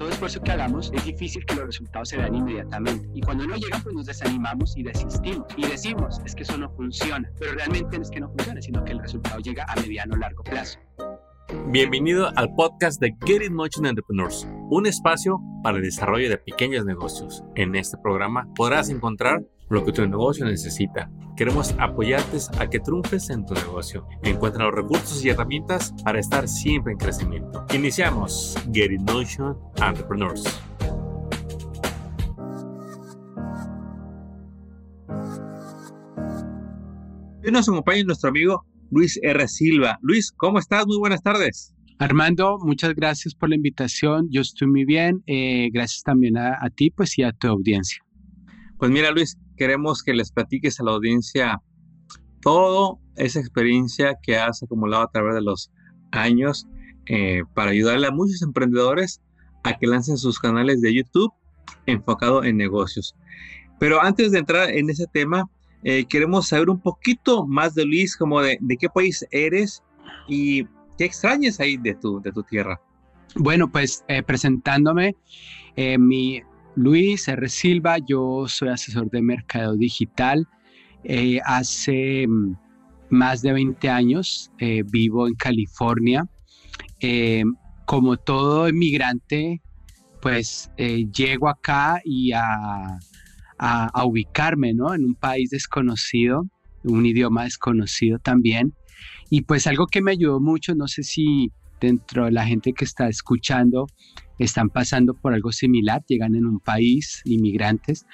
todo esfuerzo que hagamos es difícil que los resultados se vean inmediatamente. Y cuando no llegan, pues nos desanimamos y desistimos. Y decimos, es que eso no funciona. Pero realmente no es que no funcione, sino que el resultado llega a mediano o largo plazo. Bienvenido al podcast de Get It Motion Entrepreneurs, un espacio para el desarrollo de pequeños negocios. En este programa podrás encontrar lo que tu negocio necesita. Queremos apoyarte a que triunfes en tu negocio. Encuentra los recursos y herramientas para estar siempre en crecimiento. Iniciamos Get Motion Entrepreneurs. Hoy nos acompaña nuestro amigo Luis R. Silva. Luis, ¿cómo estás? Muy buenas tardes. Armando, muchas gracias por la invitación. Yo estoy muy bien. Eh, gracias también a, a, ti pues, y a tu audiencia. Pues mira, Luis, queremos que les platiques a la audiencia toda esa experiencia que has acumulado a través de los años eh, para ayudarle a muchos emprendedores a que lancen sus canales de YouTube enfocado en negocios. Pero antes de entrar en ese tema, eh, queremos saber un poquito más de Luis, como de, qué país eres y qué extrañas ahí de tu, de tu tierra. Bueno, pues eh, presentándome, eh, mi Luis R. Silva, yo soy asesor de mercado digital. Eh, hace mm, más de 20 años vivo en California. como todo inmigrante, pues llego acá y a a, ubicarme ¿no? en un país desconocido, un idioma desconocido también. Y pues algo que me ayudó mucho, no sé si dentro de la gente que está escuchando están pasando por algo similar, llegan en un país, inmigrantes.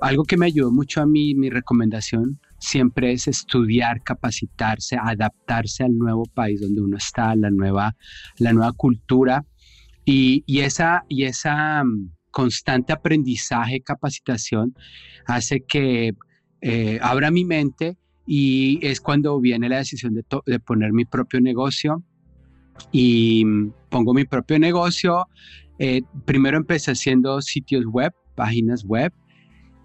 Algo que me ayudó mucho a mí, mi recomendación siempre es estudiar, capacitarse, adaptarse al nuevo país donde uno está, la nueva, la nueva cultura. Y, y esa, y esa constante aprendizaje, capacitación, hace que eh, abra mi mente y es cuando viene la decisión de, poner mi propio negocio y pongo mi propio negocio. Eh, primero empecé haciendo sitios web, páginas web,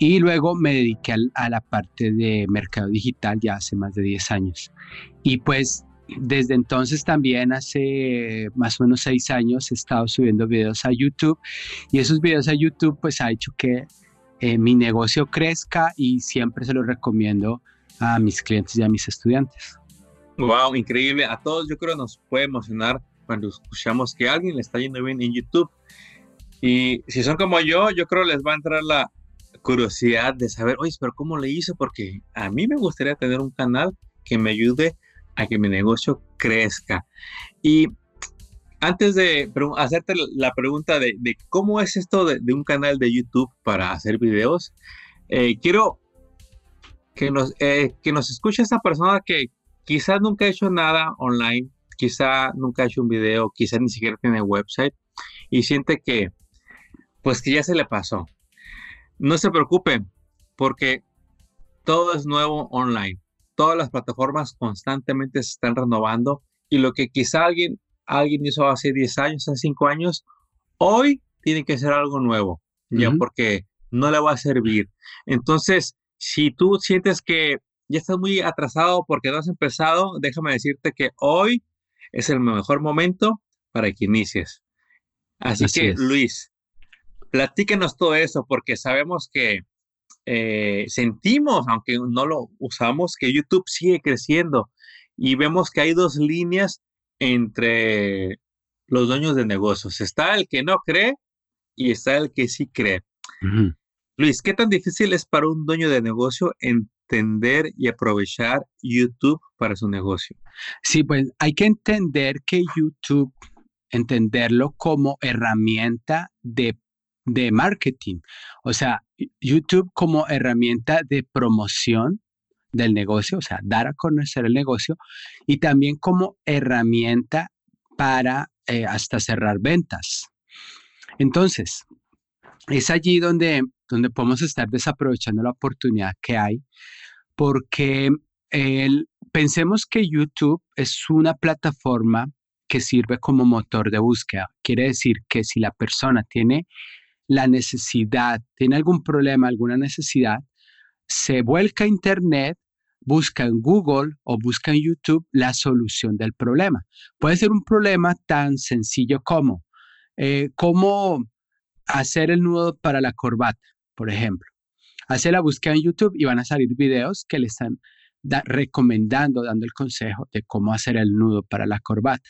y luego me dediqué a, la parte de mercado digital ya hace más de 10 años. Y pues desde entonces también hace más o menos seis años he estado subiendo videos a YouTube y esos videos a YouTube pues ha hecho que eh, mi negocio crezca y siempre se lo recomiendo a mis clientes y a mis estudiantes. Wow, increíble. A todos yo creo nos puede emocionar cuando escuchamos que alguien le está yendo bien en YouTube. Y si son como yo, yo creo les va a entrar la curiosidad de saber, oye, pero ¿cómo le hizo? Porque a mí me gustaría tener un canal que me ayude a que mi negocio crezca. Y antes de hacerte la pregunta de, cómo es esto de, un canal de YouTube para hacer videos, eh, quiero que nos, eh, que nos escuche esta persona que quizás nunca ha hecho nada online, quizá nunca ha hecho un video, quizás ni siquiera tiene website y siente que, pues que ya se le pasó. No se preocupen, porque todo es nuevo online todas las plataformas constantemente se están renovando y lo que quizá alguien, alguien hizo hace 10 años, hace 5 años, hoy tiene que ser algo nuevo, ya porque no le va a servir. Entonces, si tú sientes que ya estás muy atrasado porque no has empezado, déjame decirte que hoy es el mejor momento para que inicies. Así, que, Luis, platíquenos todo eso porque sabemos que eh, sentimos, aunque no lo usamos, que YouTube sigue creciendo y vemos que hay dos líneas entre los dueños de negocios. Está el que no cree y está el que sí cree. Luis, ¿qué tan difícil es para un dueño de negocio entender y aprovechar YouTube para su negocio? Sí, pues hay que entender que YouTube, entenderlo como herramienta de de marketing. O sea, YouTube como herramienta de promoción del negocio, o sea, dar a conocer el negocio y también como herramienta para eh, hasta cerrar ventas. Entonces, es allí donde, donde podemos estar desaprovechando la oportunidad que hay porque pensemos que YouTube es una plataforma que sirve como motor de búsqueda. Quiere decir que si la persona tiene la necesidad, tiene algún problema, alguna necesidad, se vuelca a Internet, busca en Google o busca en YouTube la solución del problema. Puede ser un problema tan sencillo como eh, cómo hacer el nudo para la corbata, por ejemplo. Hace la búsqueda en YouTube y van a salir videos que le están recomendando, dando el consejo de cómo hacer el nudo para la corbata.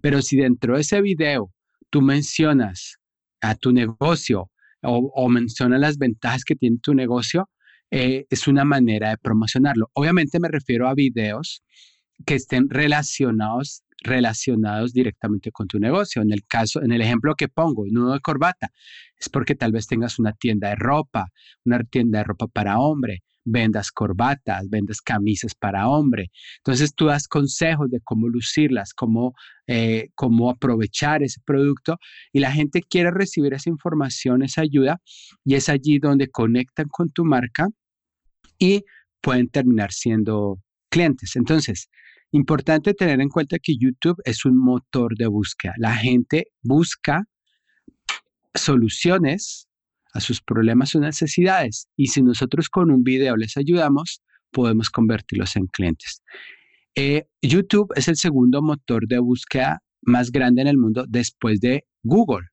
Pero si dentro de ese video tú mencionas a tu negocio o, mencionas las ventajas que tiene tu negocio, eh, es una manera de promocionarlo. Obviamente me refiero a videos que estén relacionados relacionados directamente con tu negocio. En el caso, en el ejemplo que pongo, nudo de corbata, es porque tal vez tengas una tienda de ropa, una tienda de ropa para hombre, vendas corbatas, vendas camisas para hombre. Entonces tú das consejos de cómo lucirlas, cómo, eh, cómo aprovechar ese producto y la gente quiere recibir esa información, esa ayuda y es allí donde conectan con tu marca y pueden terminar siendo clientes. Entonces, importante tener en cuenta que YouTube es un motor de búsqueda. La gente busca soluciones a sus problemas o necesidades. Y si nosotros con un video les ayudamos, podemos convertirlos en clientes. Eh, YouTube es el segundo motor de búsqueda más grande en el mundo después de Google.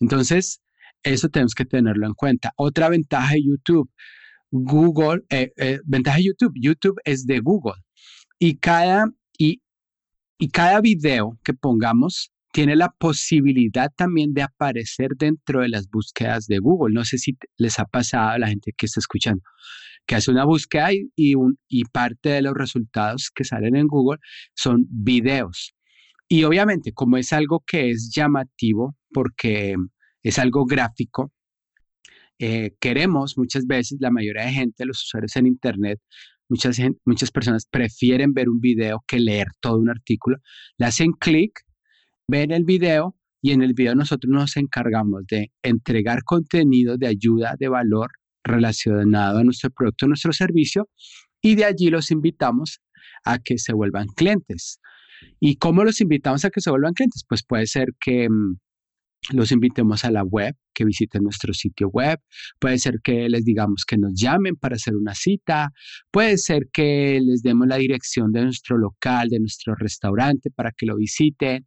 Entonces, eso tenemos que tenerlo en cuenta. Otra ventaja de YouTube, Google, eh, eh, ventaja de YouTube, YouTube es de Google. Y cada, y, y cada video que pongamos tiene la posibilidad también de aparecer dentro de las búsquedas de Google. No sé si les ha pasado a la gente que está escuchando, que hace una búsqueda y, y, parte de los resultados que salen en Google son videos. Y obviamente, como es algo que es llamativo, porque es algo gráfico, eh, queremos muchas veces, la mayoría de gente, los usuarios en Internet, muchas, muchas personas prefieren ver un video que leer todo un artículo, le hacen clic ven el video y en el video nosotros nos encargamos de entregar contenido de ayuda, de valor relacionado a nuestro producto, a nuestro servicio y de allí los invitamos a que se vuelvan clientes. ¿Y cómo los invitamos a que se vuelvan clientes? Pues puede ser que mm, los invitemos a la web, que visiten nuestro sitio web, puede ser que les digamos que nos llamen para hacer una cita, puede ser que les demos la dirección de nuestro local, de nuestro restaurante para que lo visiten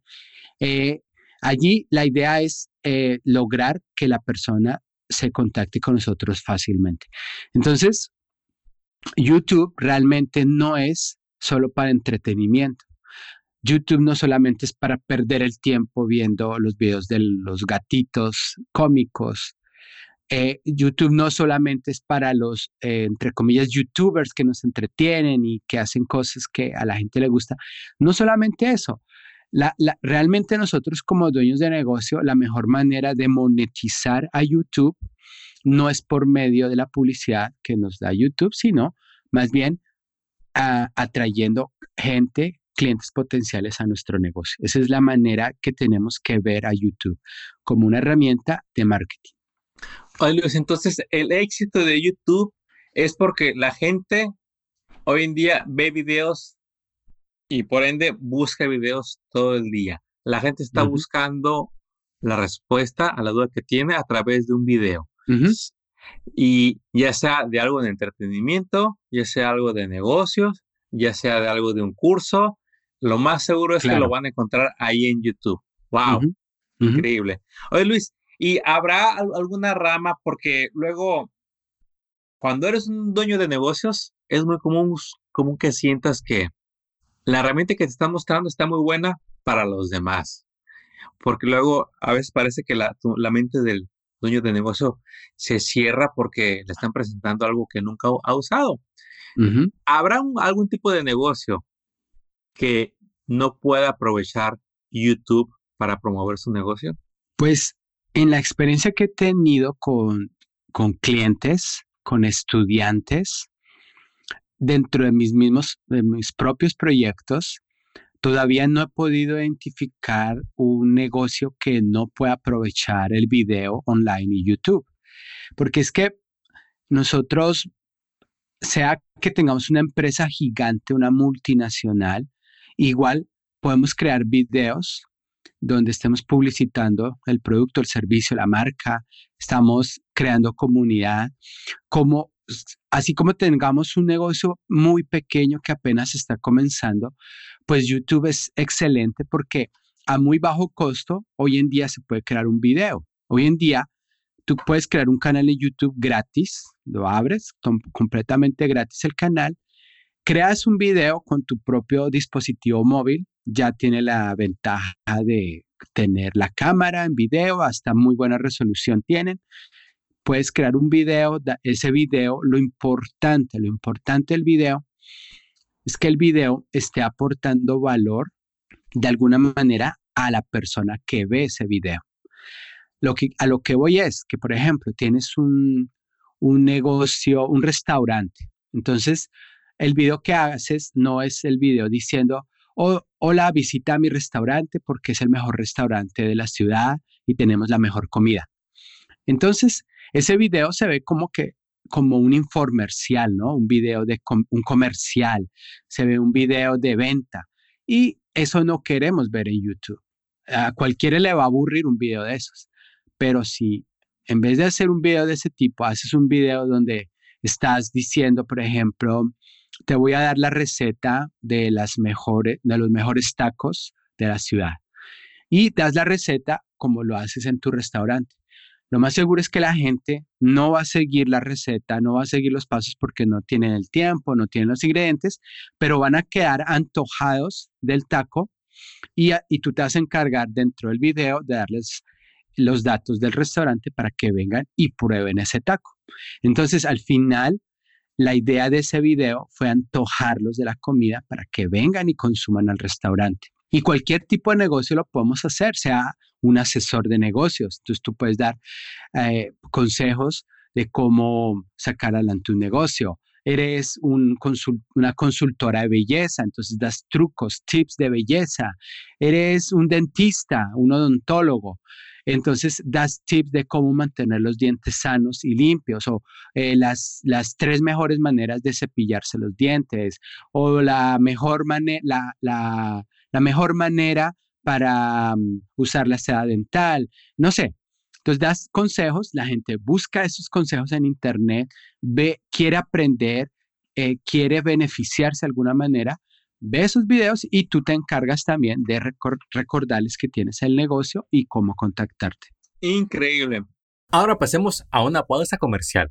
eh, allí la idea es eh, lograr que la persona se contacte con nosotros fácilmente. Entonces, YouTube realmente no es solo para entretenimiento. YouTube no solamente es para perder el tiempo viendo los videos de los gatitos cómicos. Eh, YouTube no solamente es para los, entre comillas, youtubers que nos entretienen y que hacen cosas que a la gente le gusta. No solamente eso, realmente nosotros como dueños de negocio, la mejor manera de monetizar a YouTube no es por medio de la publicidad que nos da YouTube, sino más bien atrayendo gente, clientes potenciales a nuestro negocio. Esa es la manera que tenemos que ver a YouTube como una herramienta de marketing. Oye, Luis, entonces el éxito de YouTube es porque la gente hoy en día ve videos y por ende busca videos todo el día. La gente está buscando la respuesta a la duda que tiene a través de un video. Y ya sea de algo de entretenimiento, ya sea algo de negocios, ya sea de algo de un curso, lo más seguro es que lo van a encontrar ahí en YouTube. ¡Wow! Increíble. Oye, Luis, ¿y habrá alguna rama? Porque luego, cuando eres un dueño de negocios, es muy común, común que sientas que la herramienta que te está mostrando está muy buena para los demás. Porque luego a veces parece que la, mente del dueño de negocio se cierra porque le están presentando algo que nunca ha usado. ¿Habrá algún tipo de negocio que no pueda aprovechar YouTube para promover su negocio? Pues en la experiencia que he tenido con, con clientes, con estudiantes, dentro de mis mismos, de mis propios proyectos, todavía no he podido identificar un negocio que no pueda aprovechar el video online y YouTube. Porque es que nosotros, sea que tengamos una empresa gigante, una multinacional, igual podemos crear videos donde estemos publicitando el producto, el servicio, la marca, estamos creando comunidad, como así como tengamos un negocio muy pequeño que apenas está comenzando, pues YouTube es excelente porque a muy bajo costo hoy en día se puede crear un video. Hoy en día tú puedes crear un canal en YouTube gratis, lo abres completamente gratis el canal, creas un video con tu propio dispositivo móvil, ya tiene la ventaja de tener la cámara en video, hasta muy buena resolución tienen. Puedes crear un video, ese video, lo importante, lo importante del video es que el video esté aportando valor de alguna manera a la persona que ve ese video. Lo que, a lo que voy es que, por ejemplo, tienes un, un negocio, un restaurante. Entonces, el video que haces no es el video diciendo, oh, hola, visita mi restaurante porque es el mejor restaurante de la ciudad y tenemos la mejor comida. Entonces, ese video se ve como que como un infomercial, ¿no? Un video de un comercial, se ve un video de venta y eso no queremos ver en YouTube. A cualquiera le va a aburrir un video de esos, pero si en vez de hacer un video de ese tipo, haces un video donde estás diciendo, por ejemplo, te voy a dar la receta de, los mejores tacos de la ciudad y das la receta como lo haces en tu restaurante. Lo más seguro es que la gente no va a seguir la receta, no va a seguir los pasos porque no tienen el tiempo, no tienen los ingredientes, pero van a quedar antojados del taco y, y tú te vas a encargar dentro del video de darles los datos del restaurante para que vengan y prueben ese taco. Entonces, al final, la idea de ese video fue antojarlos de la comida para que vengan y consuman al restaurante. Y cualquier tipo de negocio lo podemos hacer, sea un asesor de negocios. Entonces tú puedes dar eh, consejos de cómo sacar adelante un negocio. Eres un una consultora de belleza, entonces das trucos, tips de belleza. Eres un dentista, un odontólogo, entonces das tips de cómo mantener los dientes sanos y limpios o eh, las, tres mejores maneras de cepillarse los dientes o la mejor manera para mm, usar la seda dental, no sé. Entonces das consejos, la gente busca esos consejos en internet, ve, quiere aprender, eh, quiere beneficiarse de alguna manera, ve esos videos y tú te encargas también de recordarles que tienes el negocio y cómo contactarte. Increíble. Ahora pasemos a una pausa comercial.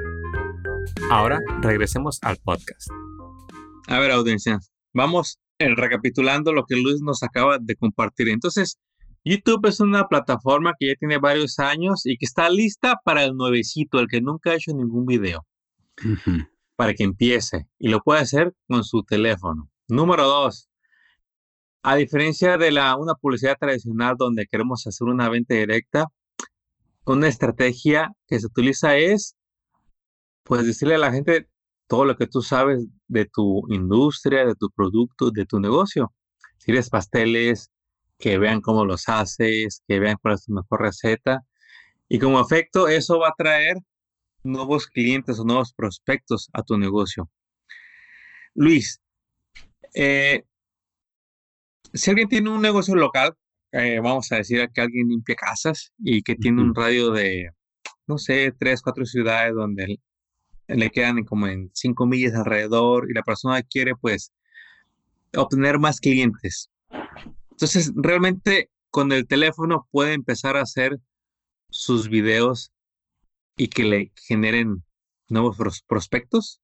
Ahora regresemos al podcast. A ver, audiencia, vamos eh, recapitulando lo que Luis nos acaba de compartir. Entonces, YouTube es una plataforma que ya tiene varios años y que está lista para el nuevecito, el que nunca ha hecho ningún video, para que empiece y lo puede hacer con su teléfono. Número dos, a diferencia de la, una publicidad tradicional donde queremos hacer una venta directa, una estrategia que se utiliza es, pues decirle a la gente, todo lo que tú sabes de tu industria, de tu producto, de tu negocio. Si eres pasteles, que vean cómo los haces, que vean cuál es tu mejor receta. Y como efecto, eso va a traer nuevos clientes o nuevos prospectos a tu negocio. Luis, eh, si alguien tiene un negocio local, eh, vamos a decir que alguien limpia casas y que tiene un radio de, no sé, tres, cuatro ciudades donde le quedan como en cinco millas alrededor y la persona quiere pues obtener más clientes. Entonces, realmente con el teléfono puede empezar a hacer sus videos y que le generen nuevos prospectos.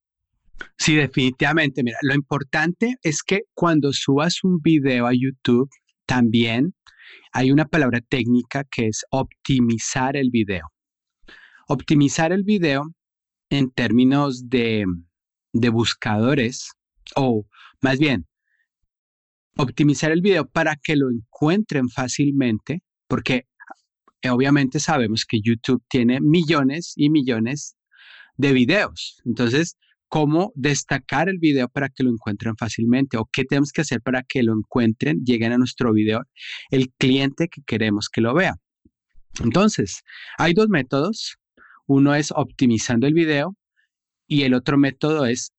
Sí, definitivamente. Mira, lo importante es que cuando subas un video a YouTube, también hay una palabra técnica que es optimizar el video. Optimizar el video en términos de, buscadores, o más bien, optimizar el video para que lo encuentren fácilmente, porque eh, obviamente sabemos que YouTube tiene millones y millones de videos. Entonces, ¿cómo destacar el video para que lo encuentren fácilmente? ¿O qué tenemos que hacer para que lo encuentren, lleguen a nuestro video el cliente que queremos que lo vea? Entonces, hay dos métodos uno es optimizando el video y el otro método es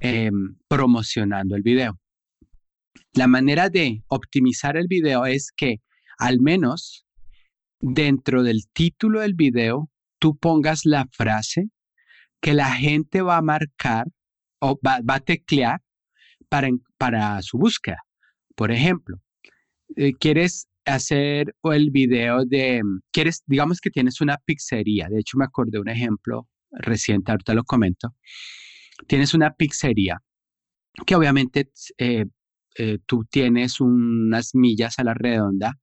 em, promocionando el video. La manera de optimizar el video es que al menos dentro del título del video tú pongas la frase que la gente va a marcar o va, a teclear para, para su búsqueda. Por ejemplo, eh, quieres hacer el video de, quieres, digamos que tienes una pizzería, de hecho me acordé un ejemplo reciente, ahorita lo comento, tienes una pizzería que obviamente eh, eh, tú tienes unas millas a la redonda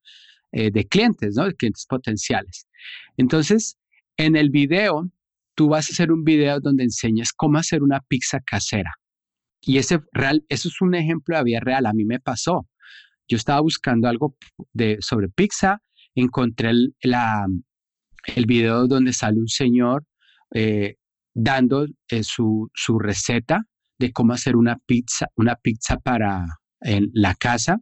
de clientes, ¿no? De clientes potenciales. Entonces, en el video, tú vas a hacer un video donde enseñas cómo hacer una pizza casera. Y ese real, eso es un ejemplo de vida real. A mí me pasó. Yo estaba buscando algo sobre pizza, encontré el, video donde sale un señor eh, dando eh, su, su, receta de cómo hacer una pizza, una pizza para en la casa.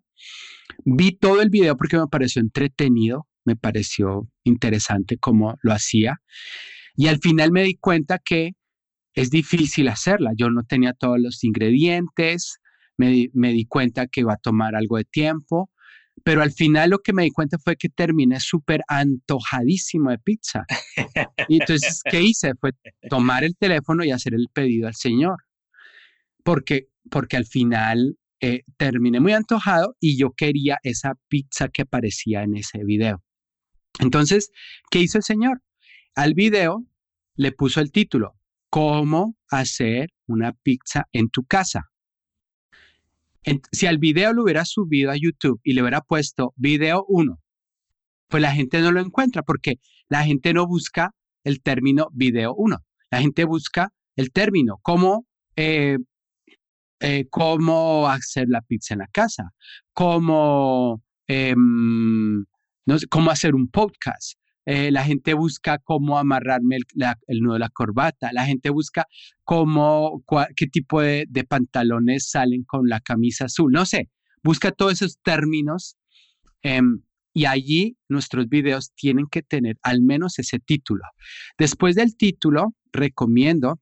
Vi todo el video porque me pareció entretenido me pareció interesante cómo lo hacía. Y al final me di cuenta que es difícil hacerla. Yo no tenía todos los ingredientes, me, di cuenta que iba a tomar algo de tiempo, pero al final lo que me di cuenta fue que terminé súper antojadísimo de pizza. Y entonces, ¿qué hice? Fue tomar el teléfono y hacer el pedido al Señor. Porque, porque al final eh, terminé muy antojado y yo quería esa pizza que aparecía en ese video. Entonces, ¿qué hizo el Señor? Al video le puso el título, ¿Cómo hacer una pizza en tu casa? Si al video lo hubiera subido a YouTube y le hubiera puesto video 1, pues la gente no lo encuentra porque la gente no busca el término video 1. La gente busca el término, cómo, eh, eh, cómo hacer la pizza en la casa, cómo em, cómo hacer un podcast. Eh, la gente busca cómo amarrarme el, nudo de la corbata. La gente busca cómo, qué tipo de, pantalones salen con la camisa azul. No sé, busca todos esos términos. Em, y allí nuestros videos tienen que tener al menos ese título. Después del título, recomiendo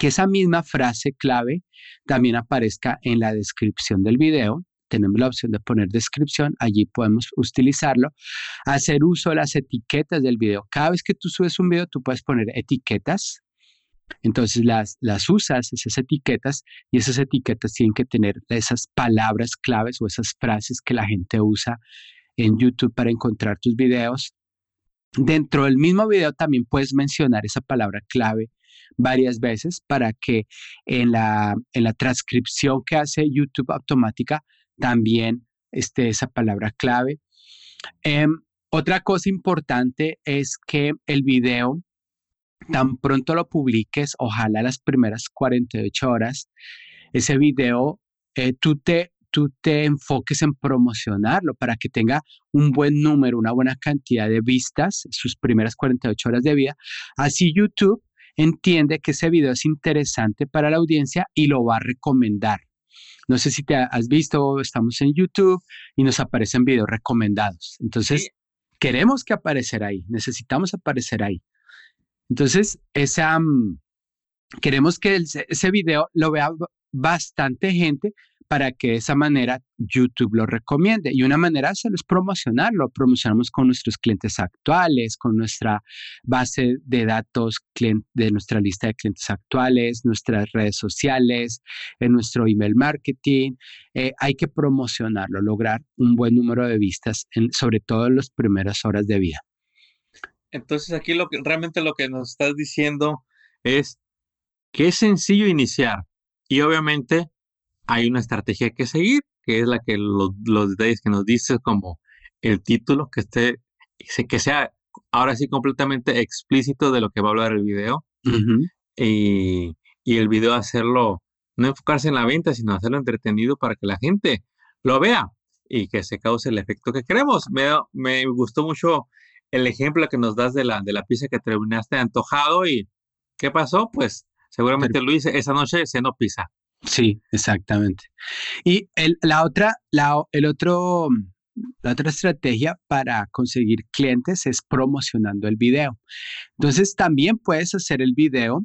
que esa misma frase clave también aparezca en la descripción del video tenemos la opción de poner descripción, allí podemos utilizarlo. Hacer uso de las etiquetas del video. Cada vez que tú subes un video, tú puedes poner etiquetas. Entonces las, las usas, esas etiquetas, y esas etiquetas tienen que tener esas palabras claves o esas frases que la gente usa en YouTube para encontrar tus videos. Dentro del mismo video también puedes mencionar esa palabra clave varias veces para que en la, en la transcripción que hace YouTube automática también este, esa palabra clave. Em, otra cosa importante es que el video, tan pronto lo publiques, ojalá las primeras 48 horas, ese video, eh, tú, te, tú te enfoques en promocionarlo para que tenga un buen número, una buena cantidad de vistas, sus primeras 48 horas de vida. Así YouTube entiende que ese video es interesante para la audiencia y lo va a recomendar. No sé si te has visto, estamos en YouTube y nos aparecen videos recomendados. Entonces, queremos que aparecer ahí, necesitamos aparecer ahí. Entonces, esa, mm, queremos que ese video lo vea bastante gente para que de esa manera YouTube lo recomiende. Y una manera de hacerlo es promocionarlo. Promocionamos con nuestros clientes actuales, con nuestra base de datos de nuestra lista de clientes actuales, nuestras redes sociales, en nuestro email marketing. Eh, hay que promocionarlo, lograr un buen número de vistas, sobre todo en las primeras horas de vida. Entonces aquí lo que realmente lo que nos estás diciendo es que es sencillo iniciar y obviamente hay una estrategia que seguir, que es la que los, detalles que nos dice como el título, que esté, que sea ahora sí completamente explícito de lo que va a hablar el video. y, el video hacerlo, no enfocarse en la venta, sino hacerlo entretenido para que la gente lo vea y que se cause el efecto que queremos. Me, me gustó mucho el ejemplo que nos das de la, de la pizza que terminaste antojado y ¿qué pasó? Pues seguramente Luis esa noche se no pizza. Sí, exactamente. Y la otra, el otro, la otra estrategia para conseguir clientes es promocionando el video. Entonces también puedes hacer el video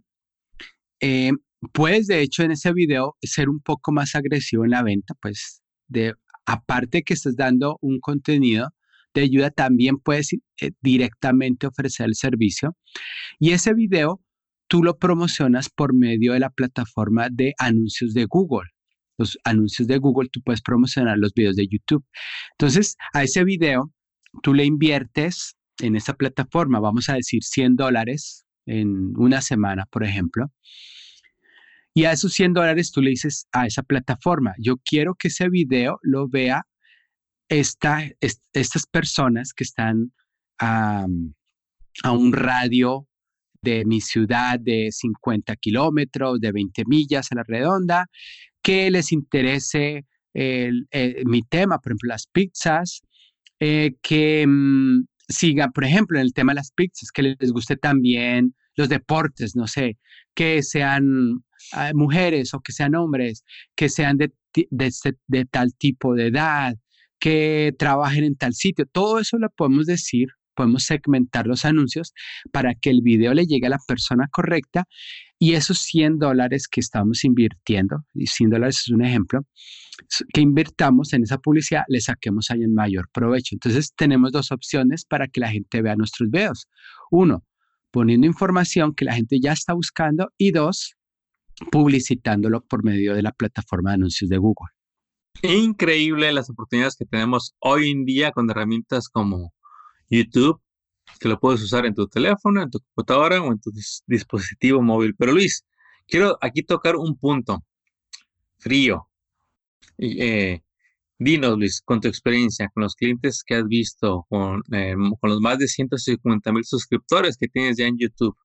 eh, puedes de hecho en ese video ser un poco más agresivo en la venta, pues de aparte que estás dando un contenido de ayuda, también puedes eh, directamente ofrecer el servicio. Y ese video tú lo promocionas por medio de la plataforma de anuncios de Google. Los anuncios de Google, tú puedes promocionar los videos de YouTube. Entonces, a ese video, tú le inviertes en esa plataforma, vamos a decir 100 dólares en una semana, por ejemplo. Y a esos 100 dólares tú le dices a esa plataforma, yo quiero que ese video lo vea esta, estas personas que están a un radio de mi ciudad de 50 kilómetros, de 20 millas a la redonda, que les interese mi tema, por ejemplo, las pizzas, eh, que mm, sigan, por ejemplo, en el tema de las pizzas, que les guste también los deportes, no sé, que sean ah, mujeres o que sean hombres, que sean de, de, tal tipo de edad, que trabajen en tal sitio. Todo eso lo podemos decir, podemos segmentar los anuncios para que el video le llegue a la persona correcta y esos 100 dólares que estamos invirtiendo, y 100 dólares es un ejemplo, que invirtamos en esa publicidad, le saquemos ahí en mayor provecho. Entonces tenemos dos opciones para que la gente vea nuestros videos. Uno, poniendo información que la gente ya está buscando y dos, publicitándolo por medio de la plataforma de anuncios de Google. Increíble las oportunidades que tenemos hoy en día con herramientas como YouTube, que lo puedes usar en tu teléfono, en tu computadora o en tu dispositivo móvil. Pero Luis, quiero aquí tocar un punto frío. Eh, Dinos, Luis, con tu experiencia, con los clientes que has visto, con, eh, con los más de 150 mil suscriptores que tienes ya en YouTube,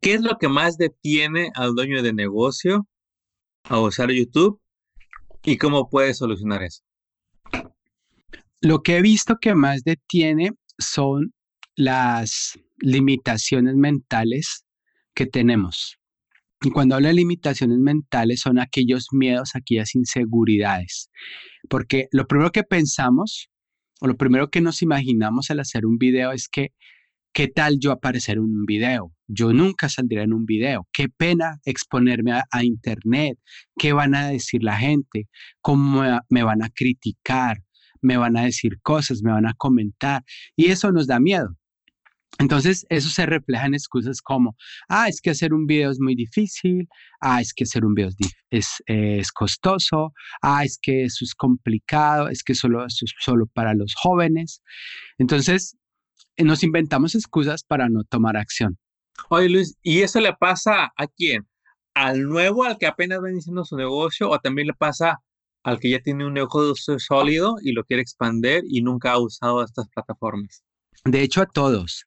¿qué es lo que más detiene al dueño de negocio a usar YouTube y cómo puedes solucionar eso? Lo que he visto que más detiene son las limitaciones mentales que tenemos. Y cuando hablo de limitaciones mentales son aquellos miedos, aquellas inseguridades. Porque lo primero que pensamos o lo primero que nos imaginamos al hacer un video es que, ¿qué tal yo aparecer en un video? Yo nunca saldré en un video. Qué pena exponerme a, internet. ¿Qué van a decir la gente? ¿Cómo me van a criticar? ¿Me van a decir cosas? ¿Me van a comentar? Y eso nos da miedo. Entonces, eso se refleja en excusas como, ah, es que hacer un video es muy difícil, ah, es que hacer un video es, es, costoso, ah, es que eso es complicado, es que solo, es solo para los jóvenes. Entonces, eh, nos inventamos excusas para no tomar acción. Oye, Luis, ¿y eso le pasa a quién? ¿Al nuevo, al que apenas va iniciando su negocio, o también le pasa al que ya tiene un negocio sólido y lo quiere expandir y nunca ha usado estas plataformas? De hecho, a todos.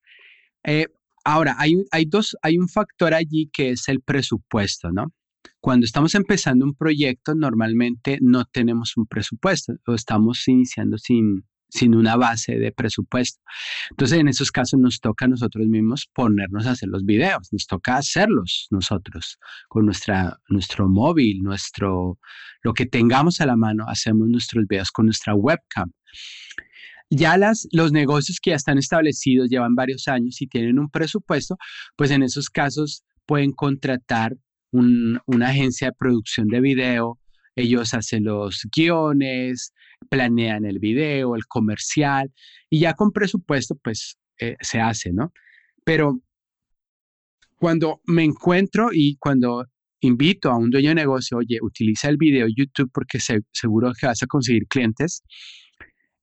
Eh, ahora, hay, hay, dos, hay un factor allí que es el presupuesto, ¿no? Cuando estamos empezando un proyecto, normalmente no tenemos un presupuesto o estamos iniciando sin, sin una base de presupuesto. Entonces, en esos casos nos toca a nosotros mismos ponernos a hacer los videos, nos toca hacerlos nosotros con nuestra, nuestro móvil, nuestro, lo que tengamos a la mano, hacemos nuestros videos con nuestra webcam. Ya las, los negocios que ya están establecidos, llevan varios años y tienen un presupuesto, pues en esos casos pueden contratar una agencia de producción de video, ellos hacen los guiones, planean el video, el comercial, y ya con presupuesto, pues eh, se hace, ¿no? Pero cuando me encuentro y cuando invito a un dueño de negocio, oye, utiliza el video YouTube porque seguro que vas a conseguir clientes,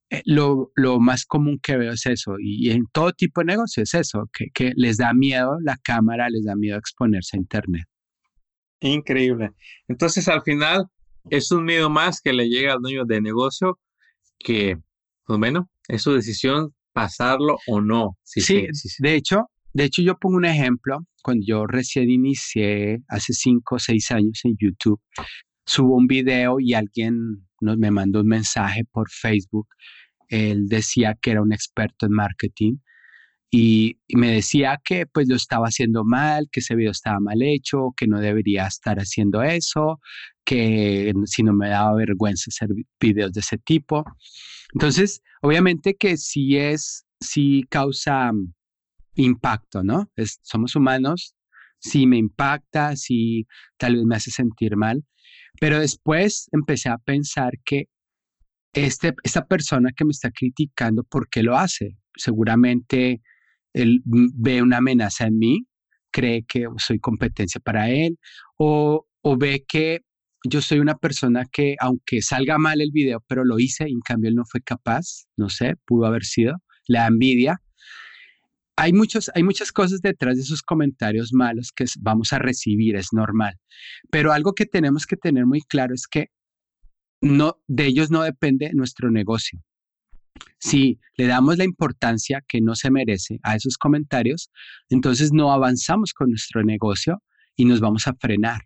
eh, lo, más común que veo es eso, y, en todo tipo de negocio es eso, que, les da miedo la cámara, les da miedo exponerse a Internet. Increíble. Entonces, al final, es un miedo más que le llega al dueño de negocio que, pues bueno, es su decisión pasarlo o no. sí, de hecho, de hecho yo pongo un ejemplo, cuando yo recién inicié hace cinco o seis años en YouTube, subo un video y alguien nos, me mandó un mensaje por Facebook él decía que era un experto en marketing y, me decía que pues lo estaba haciendo mal, que ese video estaba mal hecho, que no debería estar haciendo eso, que si no me daba vergüenza hacer videos de ese tipo. Entonces, obviamente que sí es, sí causa impacto, ¿no? somos humanos, sí me impacta, sí tal vez me hace sentir mal, pero después empecé a pensar que este, esta persona que me está criticando, ¿por qué lo hace? Seguramente él ve una amenaza en mí, cree que soy competencia para él, o, o ve que yo soy una persona que, aunque salga mal el video, pero lo hice y en cambio él no fue capaz, no sé, pudo haber sido, la envidia. Hay, muchos, hay muchas cosas detrás de esos comentarios malos que vamos a recibir, es normal. Pero algo que tenemos que tener muy claro es que no, de ellos no depende nuestro negocio. Si le damos la importancia que no se merece a esos comentarios, entonces no avanzamos con nuestro negocio y nos vamos a frenar.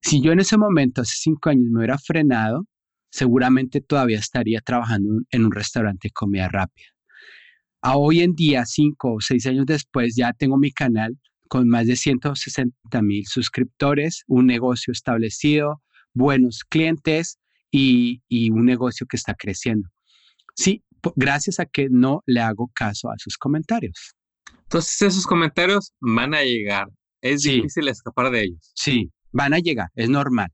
Si yo en ese momento, hace cinco años, me hubiera frenado, seguramente todavía estaría trabajando en un restaurante de comida rápida. A hoy en día, cinco o seis años después, ya tengo mi canal con más de 160 mil suscriptores, un negocio establecido, buenos clientes y, y un negocio que está creciendo. Sí, gracias a que no le hago caso a sus comentarios. Entonces esos comentarios van a llegar. Es difícil escapar de ellos. Sí, van a llegar, es normal.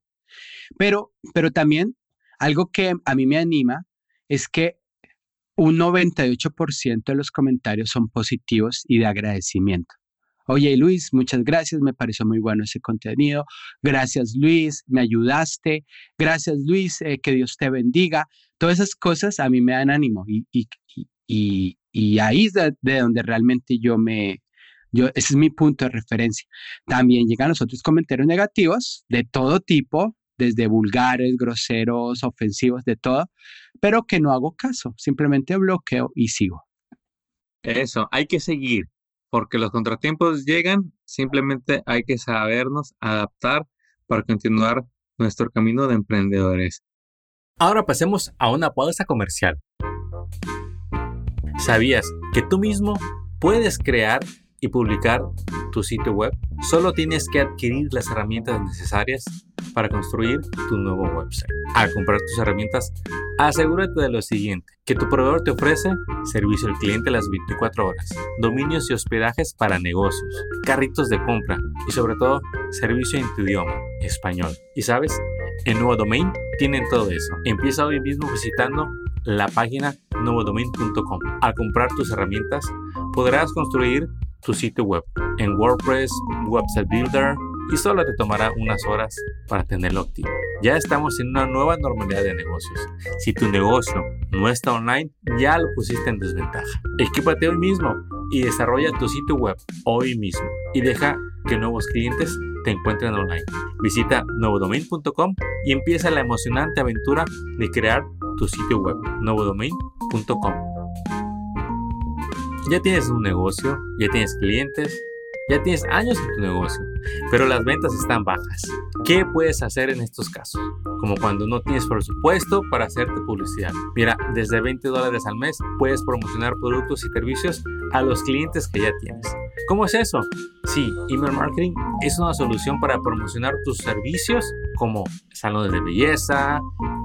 Pero, pero también algo que a mí me anima es que un 98% de los comentarios son positivos y de agradecimiento. Oye, Luis, muchas gracias, me pareció muy bueno ese contenido. Gracias, Luis, me ayudaste. Gracias, Luis, eh, que Dios te bendiga. Todas esas cosas a mí me dan ánimo y, ahí es de, donde realmente yo me, yo, ese es mi punto de referencia. También llegan los otros comentarios negativos de todo tipo, desde vulgares, groseros, ofensivos, de todo, pero que no hago caso, simplemente bloqueo y sigo. Eso, hay que seguir porque los contratiempos llegan, simplemente hay que sabernos adaptar para continuar nuestro camino de emprendedores. Ahora pasemos a una pausa comercial. ¿Sabías que tú mismo puedes crear y publicar tu sitio web? Solo tienes que adquirir las herramientas necesarias para construir tu nuevo website. Al comprar tus herramientas, asegúrate de lo siguiente, que tu proveedor te ofrece servicio al cliente las 24 horas, dominios y hospedajes para negocios, carritos de compra y sobre todo servicio en tu idioma, español. Y sabes, en Nuevo Domain tienen todo eso. Empieza hoy mismo visitando la página nuevodomain.com. Al comprar tus herramientas, podrás construir tu sitio web en WordPress, Website Builder, y solo te tomará unas horas para tenerlo activo. Ya estamos en una nueva normalidad de negocios. Si tu negocio no está online, ya lo pusiste en desventaja. Equípate hoy mismo y desarrolla tu sitio web hoy mismo y deja que nuevos clientes te encuentren online. Visita nuevodomain.com y empieza la emocionante aventura de crear tu sitio web nuevodomain.com. Ya tienes un negocio, ya tienes clientes, ya tienes años en tu negocio, pero las ventas están bajas. ¿Qué puedes hacer en estos casos? Como cuando no tienes presupuesto para hacerte publicidad. Mira, desde 20 dólares al mes puedes promocionar productos y servicios a los clientes que ya tienes. ¿Cómo es eso? Sí, email marketing es una solución para promocionar tus servicios como salones de belleza,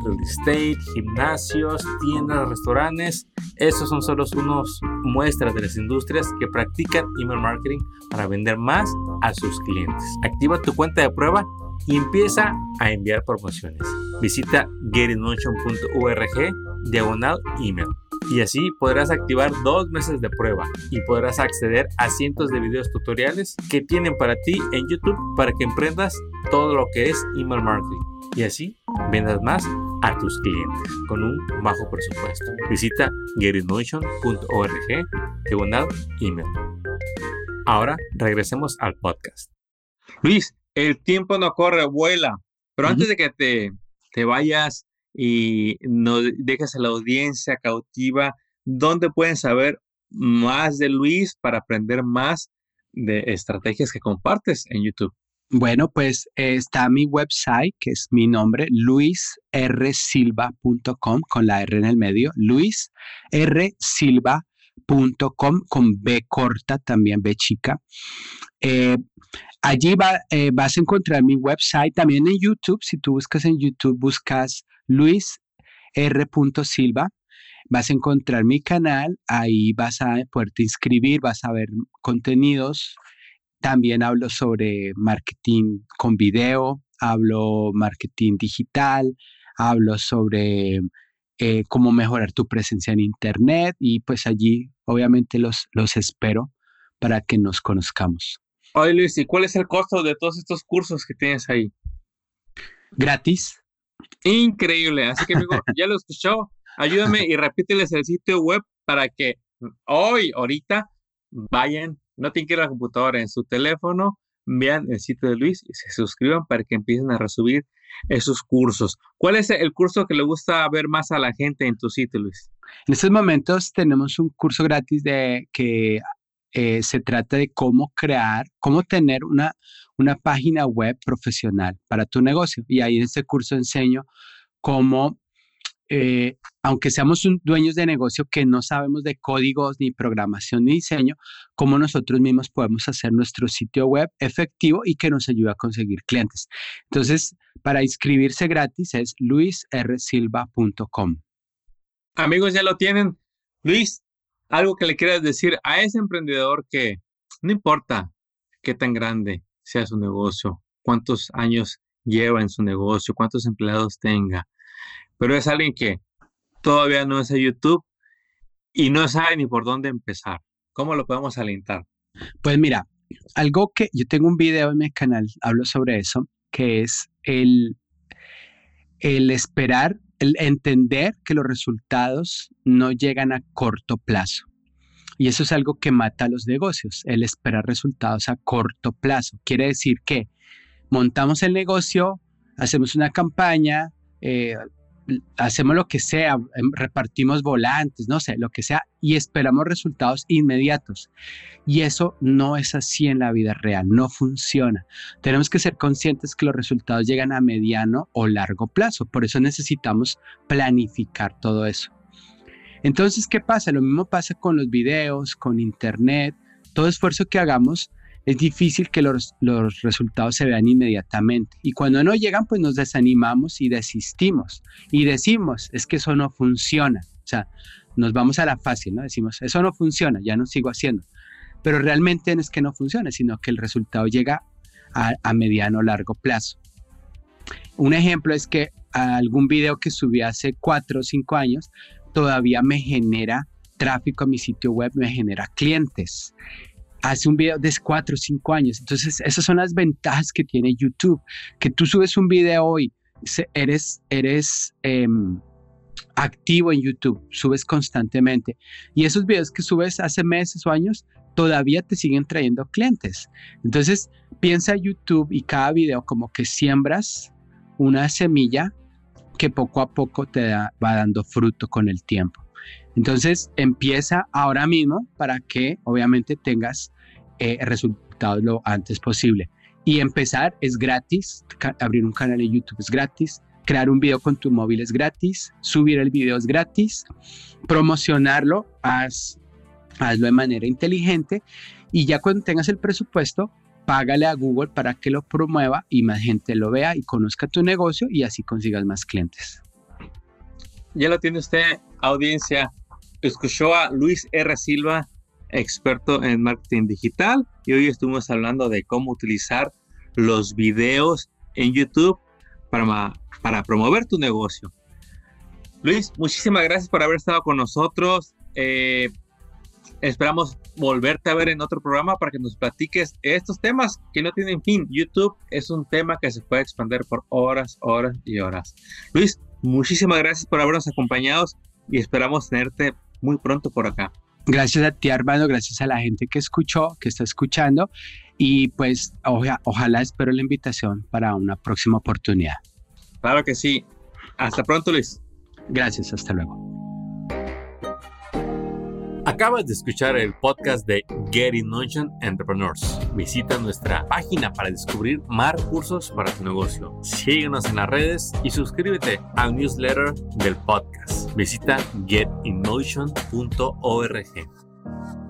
real estate, gimnasios, tiendas, restaurantes. Esos son solo unos muestras de las industrias que practican email marketing para vender más a sus clientes. Activa tu cuenta de prueba y empieza a enviar promociones. Visita getinmotion.org diagonal email y así podrás activar dos meses de prueba y podrás acceder a cientos de videos tutoriales que tienen para ti en YouTube para que emprendas todo lo que es email marketing y así vendas más a tus clientes con un bajo presupuesto. Visita getinmotion.org diagonal email. Ahora regresemos al podcast. Luis, el tiempo no corre, vuela. Pero antes de que te, te vayas y no dejes a la audiencia cautiva, ¿dónde pueden saber más de Luis para aprender más de estrategias que compartes en YouTube? Bueno, pues está mi website, que es mi nombre, luisrsilva.com, con la R en el medio, luisrsilva.com, con B corta, también B chica. Eh, Allí eh, vas a encontrar mi website, también en YouTube. Si tú buscas en YouTube, buscas Luis R. Silva, vas a encontrar mi canal. Ahí vas a poderte inscribir, vas a ver contenidos también hablo sobre marketing con video, hablo marketing digital, hablo sobre eh, cómo mejorar tu presencia en Internet y pues allí obviamente los, los espero para que nos conozcamos. Oye Luis, ¿y cuál es el costo de todos estos cursos que tienes ahí? Gratis. Increíble, así que amigo, ya lo escuchó, ayúdame y repíteles el sitio web para que hoy, ahorita, vayan, no tienen que ir a la computadora, en su teléfono, vean el sitio de Luis y se suscriban para que empiecen a resubir esos cursos. ¿Cuál es el curso que le gusta ver más a la gente en tu sitio, Luis? En estos momentos tenemos un curso gratis de que eh, se trata de cómo crear, cómo tener una, una página web profesional para tu negocio. Y ahí en este curso enseño cómo eh, aunque seamos dueños de negocio que no sabemos de códigos, ni programación, ni diseño, cómo nosotros mismos podemos hacer nuestro sitio web efectivo y que nos ayude a conseguir clientes. Entonces, para inscribirse gratis es luisrsilva.com. Amigos, ya lo tienen. Luis, algo que le quieras decir a ese emprendedor que no importa qué tan grande sea su negocio, cuántos años lleva en su negocio, cuántos empleados tenga, pero es alguien que todavía no es a YouTube y no sabe ni por dónde empezar. ¿Cómo lo podemos alentar? Pues mira, algo que yo tengo un video en mi canal, hablo sobre eso, que es el, el esperar, el entender que los resultados no llegan a corto plazo. Y eso es algo que mata a los negocios, el esperar resultados a corto plazo. Quiere decir que montamos el negocio, hacemos una campaña, eh, hacemos lo que sea, em, repartimos volantes, no sé, lo que sea, y esperamos resultados inmediatos. Y eso no es así en la vida real, no funciona. Tenemos que ser conscientes que los resultados llegan a mediano o largo plazo, por eso necesitamos planificar todo eso. Entonces, ¿qué pasa? Lo mismo pasa con los videos, con internet, todo esfuerzo que hagamos es difícil que los, resultados se vean inmediatamente. Y cuando no llegan, pues nos desanimamos y desistimos. Y decimos, es que eso no funciona. O sea, nos vamos a la fácil, ¿no? Decimos, eso no funciona, ya no sigo haciendo. Pero realmente no es que no funcione, sino que el resultado llega a, a mediano o largo plazo. Un ejemplo es que algún video que subí hace cuatro o cinco años todavía me genera tráfico a mi sitio web, me genera clientes hace un video de cuatro o cinco años. Entonces, esas son las ventajas que tiene YouTube, que tú subes un video hoy, eres, eres em, activo en YouTube, subes constantemente. Y esos videos que subes hace meses o años, todavía te siguen trayendo clientes. Entonces, piensa YouTube y cada video como que siembras una semilla que poco a poco te va dando fruto con el tiempo. Entonces empieza ahora mismo para que obviamente tengas eh, resultados lo antes posible. Y empezar es gratis, abrir un canal de YouTube es gratis, crear un video con tu móvil es gratis, subir el video es gratis, promocionarlo, haz, hazlo de manera inteligente y ya cuando tengas el presupuesto, págale a Google para que lo promueva y más gente lo vea y conozca tu negocio y así consigas más clientes. Ya lo tiene usted, audiencia. Escuchó a Luis R. Silva, experto en marketing digital y hoy estuvimos hablando de cómo utilizar los videos en YouTube para, para promover tu negocio. Luis, muchísimas gracias por haber estado con nosotros. Eh, esperamos volverte a ver en otro programa para que nos platiques estos temas que no tienen fin. YouTube es un tema que se puede expandir por horas, horas y horas. Luis, muchísimas gracias por habernos acompañado y esperamos tenerte muy pronto por acá. Gracias a ti, Armando, gracias a la gente que escuchó, que está escuchando y pues ojalá espero la invitación para una próxima oportunidad. Claro que sí. Hasta pronto, Luis. Gracias, hasta luego. Acabas de escuchar el podcast de Get in Motion Entrepreneurs. Visita nuestra página para descubrir más recursos para tu negocio. Síguenos en las redes y suscríbete al newsletter del podcast. Visita getinmotion.org.